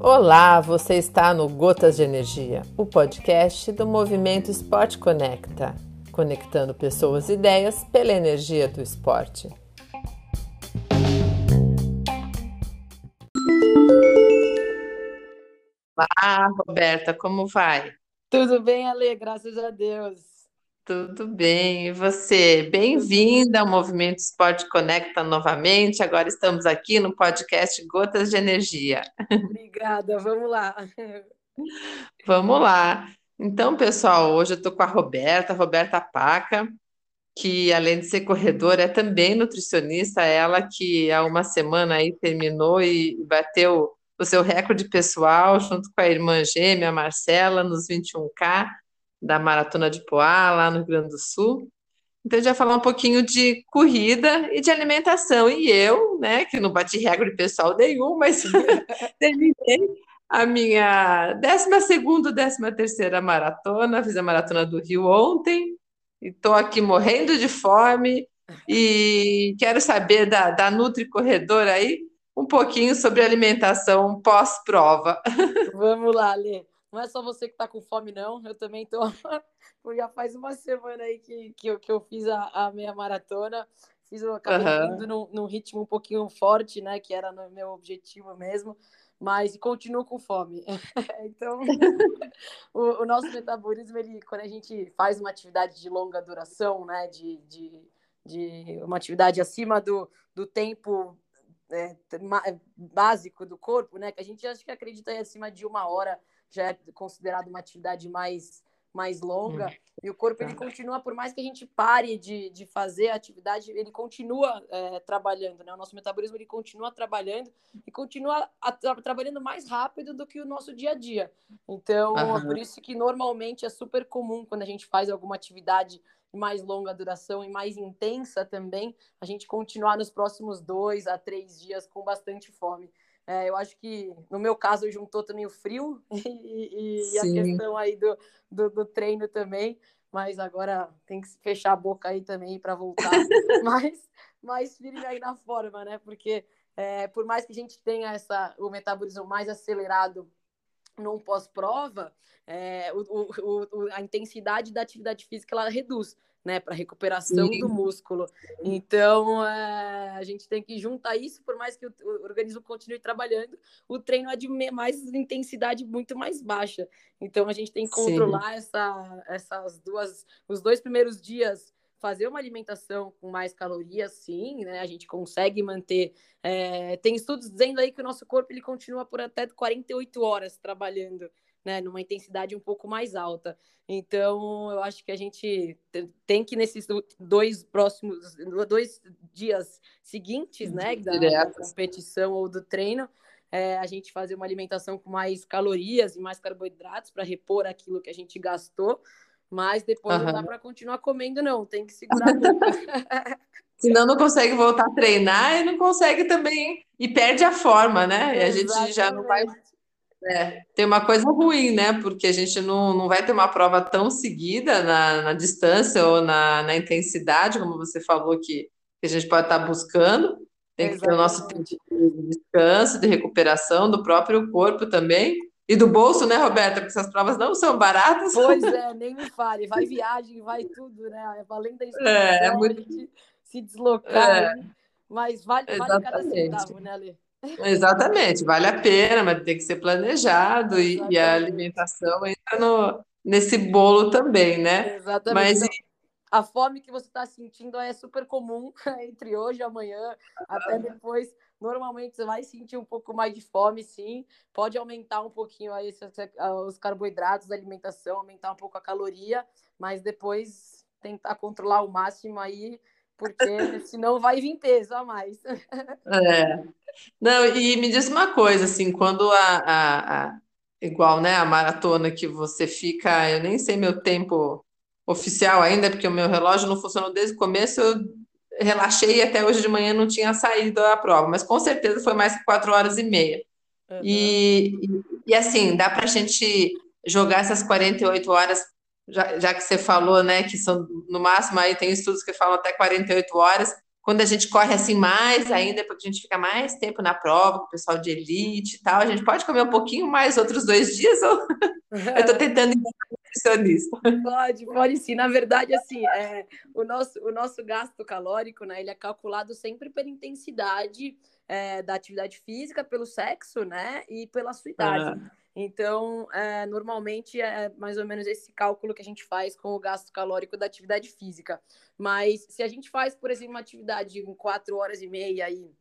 Olá, você está no Gotas de Energia, o podcast do Movimento Esporte Conecta, conectando pessoas e ideias pela energia do esporte. Olá, Roberta, como vai? Tudo bem, Ale, graças a Deus. Tudo bem, e você? Bem-vinda ao Movimento Esporte Conecta novamente. Agora estamos aqui no podcast Gotas de Energia. Obrigada, vamos lá. Vamos lá. Então, pessoal, hoje eu estou com a Roberta, Roberta Paca, que além de ser corredora, é também nutricionista. Ela que há uma semana aí terminou e bateu o seu recorde pessoal junto com a irmã gêmea Marcela nos 21K da Maratona de Poá, lá no Rio Grande do Sul. Então, a gente vai falar um pouquinho de corrida e de alimentação. E eu, né, que não bati recorde pessoal nenhum, mas terminei a minha 12ª, 13ª maratona, fiz a Maratona do Rio ontem, e estou aqui morrendo de fome, e quero saber da, da Nutri Corredor aí, um pouquinho sobre alimentação pós-prova. Vamos lá, Lê. Não é só você que está com fome, não. Eu também estou. Já faz uma semana aí que, que, eu, que eu fiz a, a meia maratona. Fiz, eu acabei uhum. indo num, num, ritmo um pouquinho forte, né? Que era no meu objetivo mesmo. Mas continuo com fome. então, o, o, nosso metabolismo, ele, quando a gente faz uma atividade de longa duração, né? De, de, de uma atividade acima do, do tempo é, básico do corpo, né? Que a gente acho que acredita aí acima de uma hora já é considerado uma atividade mais mais longa, hum. e o corpo ele tá. continua, por mais que a gente pare de, de fazer a atividade, ele continua é, trabalhando, né? O nosso metabolismo ele continua trabalhando e continua a, a, trabalhando mais rápido do que o nosso dia a dia. Então, uhum. é por isso que normalmente é super comum quando a gente faz alguma atividade mais longa duração e mais intensa também, a gente continuar nos próximos dois a três dias com bastante fome. É, eu acho que, no meu caso, juntou também o frio e, e a questão aí do, do, do, treino também, mas agora tem que fechar a boca aí também para voltar. Mais, mais firme aí na forma, né? Porque é, por mais que a gente tenha essa, o metabolismo mais acelerado num pós-prova, é, a intensidade da atividade física ela reduz né, para recuperação Sim. do músculo. Então, é, a gente tem que juntar isso, por mais que o, o, organismo continue trabalhando, o treino é de mais intensidade muito mais baixa. Então, a gente tem que controlar essa, essas duas, os dois primeiros dias fazer uma alimentação com mais calorias, sim, né? A gente consegue manter. É, tem estudos dizendo aí que o nosso corpo ele continua por até 48 horas trabalhando né, numa intensidade um pouco mais alta. Então, eu acho que a gente tem que, nesses dois próximos, dois dias seguintes, né, da, da competição ou do treino, é, a gente fazer uma alimentação com mais calorias e mais carboidratos para repor aquilo que a gente gastou, mas depois uhum. não dá para continuar comendo, não, tem que segurar a boca. Senão não consegue voltar a treinar e não consegue também, e perde a forma, né? E a gente já não vai é, tem uma coisa ruim, né? Porque a gente não, não vai ter uma prova tão seguida na, na distância ou na, na intensidade, como você falou, que, que a gente pode estar buscando. Tem que ter o nosso tempo de descanso, de recuperação do próprio corpo também. E do bolso, né, Roberta? Porque essas provas não são baratas. Pois é, nem me fale. Vai viagem, vai tudo, né? Além da é, é muito... se deslocar. É. Mas vale, vale cada centavo, né, Ale? Exatamente, vale a pena, mas tem que ser planejado e, e a alimentação entra no, nesse bolo também, né? Exatamente. Mas a fome que você está sentindo é super comum entre hoje e amanhã, até depois. Normalmente você vai sentir um pouco mais de fome, sim. Pode aumentar um pouquinho aí os carboidratos da alimentação, aumentar um pouco a caloria, mas depois tentar controlar o máximo aí porque senão vai vir peso a mais. É. Não, e me diz uma coisa, assim, quando a, a, a, igual, né, a maratona que você fica, eu nem sei meu tempo oficial ainda, porque o meu relógio não funcionou desde o começo, eu relaxei e até hoje de manhã não tinha saído a prova, mas com certeza foi mais que quatro horas e meia. Uhum. E, e, e, assim, dá para a gente jogar essas 48 horas já, já que você falou, né, que são no máximo aí tem estudos que falam até 48 horas, quando a gente corre assim mais ainda, porque a gente fica mais tempo na prova, com o pessoal de elite e tal, a gente pode comer um pouquinho mais outros dois dias? Ou... Eu estou tentando nutricionista. Pode, pode sim. Na verdade, assim, é, o, nosso, o nosso gasto calórico, né, ele é calculado sempre pela intensidade é, da atividade física, pelo sexo, né, e pela sua idade. Ah. Então, é, normalmente é mais ou menos esse cálculo que a gente faz com o gasto calórico da atividade física. Mas se a gente faz, por exemplo, uma atividade em quatro horas e meia e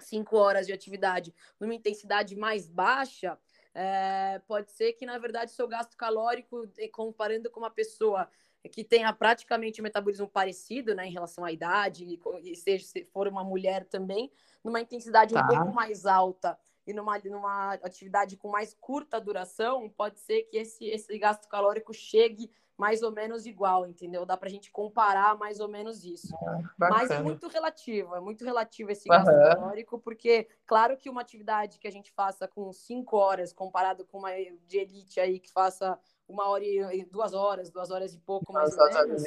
cinco horas de atividade numa intensidade mais baixa, é, pode ser que, na verdade, seu gasto calórico, comparando com uma pessoa que tenha praticamente um metabolismo parecido, né, em relação à idade, e, seja se for uma mulher também, numa intensidade tá. um pouco mais alta e numa, numa atividade com mais curta duração, pode ser que esse, esse gasto calórico chegue mais ou menos igual, entendeu? Dá para a gente comparar mais ou menos isso. Ah, Mas é muito relativo, é muito relativo esse gasto uhum. calórico, porque claro que uma atividade que a gente faça com cinco horas, comparado com uma de elite aí que faça uma hora e duas horas, duas horas e pouco mais ou menos.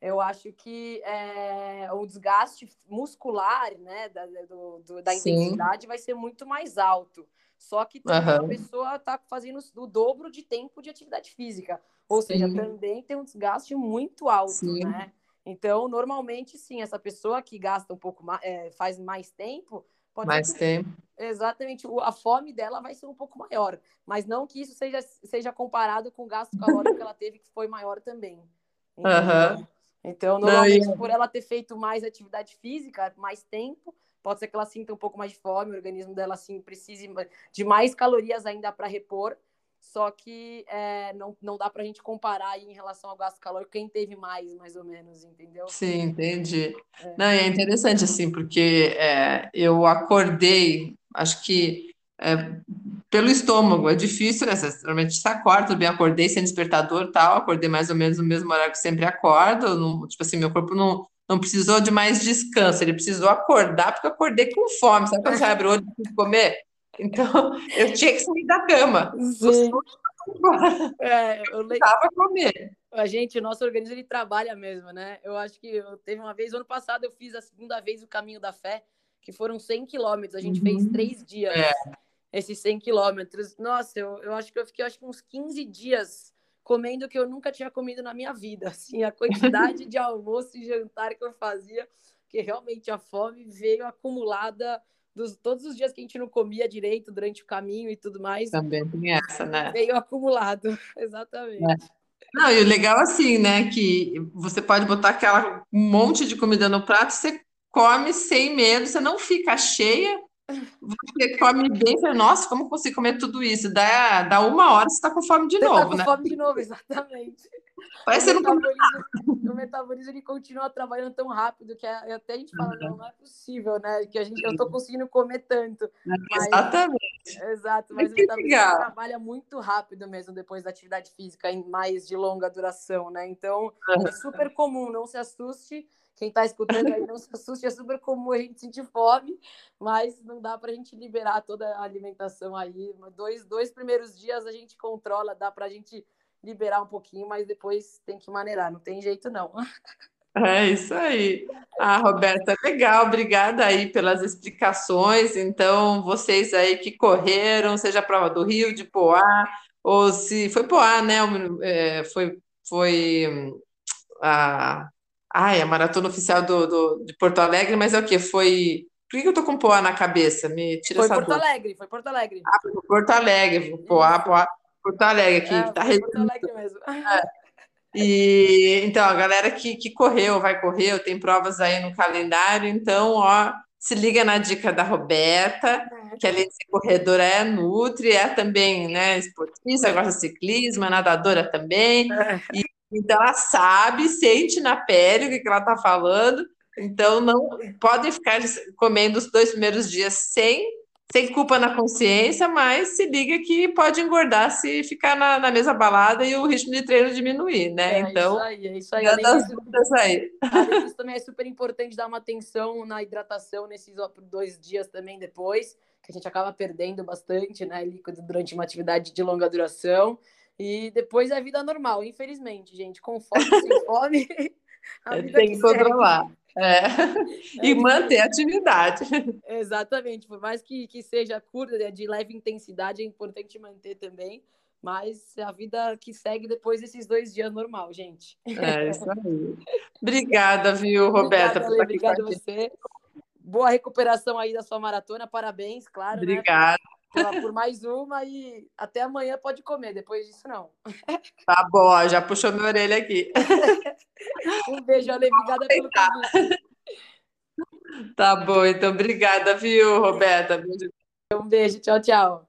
Eu acho que é, o desgaste muscular, né, da, do, do, da intensidade vai ser muito mais alto. Só que uhum. a pessoa está fazendo o dobro de tempo de atividade física. Ou sim. seja, também tem um desgaste muito alto, sim. né? Então, normalmente, sim, essa pessoa que gasta um pouco mais, é, faz mais tempo, pode mais que, tempo. Exatamente, a fome dela vai ser um pouco maior. Mas não que isso seja, seja comparado com o gasto calórico que ela teve, que foi maior também. Uhum. Então, normalmente, Não, por ela ter feito mais atividade física, mais tempo, pode ser que ela sinta um pouco mais de fome, o organismo dela assim precise de mais calorias ainda para repor. Só que é, não, não dá para a gente comparar aí em relação ao gasto calórico quem teve mais, mais ou menos, entendeu? Sim, entendi. É. Não, é interessante assim, porque é, eu acordei, acho que é, pelo estômago. É difícil, né? Normalmente você acorda, bem, acordei sem despertador tal, acordei mais ou menos no mesmo horário que sempre acordo. Não, tipo assim, meu corpo não, não precisou de mais descanso, ele precisou acordar, porque eu acordei com fome. Sabe quando você abre o olho e comer? Então, eu tinha que sair da cama. Sim. É, eu precisava comer. A gente, o nosso organismo, ele trabalha mesmo, né? Eu acho que eu, teve uma vez, ano passado, eu fiz a segunda vez o caminho da fé, que foram 100 quilômetros. A gente uhum. fez três dias. É esses 100 quilômetros. Nossa, eu, eu acho que eu fiquei acho, uns 15 dias comendo o que eu nunca tinha comido na minha vida. Assim, a quantidade de almoço e jantar que eu fazia, que realmente a fome veio acumulada dos todos os dias que a gente não comia direito durante o caminho e tudo mais. Também tem essa, né? Veio acumulado, exatamente. É. Não, e o legal assim, né, que você pode botar aquela um monte de comida no prato, você come sem medo, você não fica cheia, você come bem, fala, nossa, como consigo comer tudo isso? Dá, dá uma hora, você está com fome de você tá novo, tá com né? fome de novo, exatamente. Parece o, metabolismo, o metabolismo ele continua trabalhando tão rápido que até a gente fala, não, não é possível, né? Que a gente, eu estou conseguindo comer tanto. Mas, Exatamente. Exato, mas o metabolismo trabalha muito rápido mesmo depois da atividade física em mais de longa duração, né? Então, é super comum, não se assuste quem está escutando aí não se assuste, é super comum a gente sentir fome, mas não dá para a gente liberar toda a alimentação aí. Dois, dois primeiros dias a gente controla, dá para a gente liberar um pouquinho, mas depois tem que maneirar, não tem jeito não. É isso aí. Ah, Roberta, legal, obrigada aí pelas explicações. Então, vocês aí que correram, seja a prova do Rio, de Poá, ou se foi Poá, né? É, foi, foi hum, a Ai, a maratona oficial do, do, de Porto Alegre, mas é o quê? Foi. Por que eu tô com Poá na cabeça? Me tira foi essa Porto Alegre, foi Porto Alegre. Ah, foi Porto Alegre, Poá, Poá, Porto Alegre aqui. É, tá Porto Alegre mesmo. É. E então, a galera que, que correu, vai correr, tem provas aí no calendário, então, ó, se liga na dica da Roberta, é. que além de ser corredora é Nutri, é também, né, esportista, gosta de ciclismo, é nadadora também, é. e então ela sabe, sente na pele o que, que ela está falando. Então não podem ficar comendo os dois primeiros dias sem, sem culpa na consciência, mas se liga que pode engordar se ficar na, na mesma balada e o ritmo de treino diminuir, né? É, então, isso aí, é isso aí. Além disso, aí. Além disso, também é super importante dar uma atenção na hidratação nesses dois dias também depois, que a gente acaba perdendo bastante, né, líquido durante uma atividade de longa duração. E depois é vida normal, infelizmente, gente. Com fome, sem fome, a vida tem que controlar. É. E manter a atividade. Exatamente. Por mais que, que seja curta, né, de leve intensidade, é importante manter também. Mas a vida que segue depois desses dois dias normal, gente. É isso aí. Obrigada, viu, Roberta? Obrigada, Obrigada a você. Boa recuperação aí da sua maratona. Parabéns, claro. Né? Obrigada. Né? Por, mais uma e até amanhã pode comer, depois disso não. Tá bom, já puxou minha orelha aqui. um beijo, Ale. Obrigada pelo convite. Tá bom, então obrigada, viu, Roberta? Um beijo, tchau, tchau.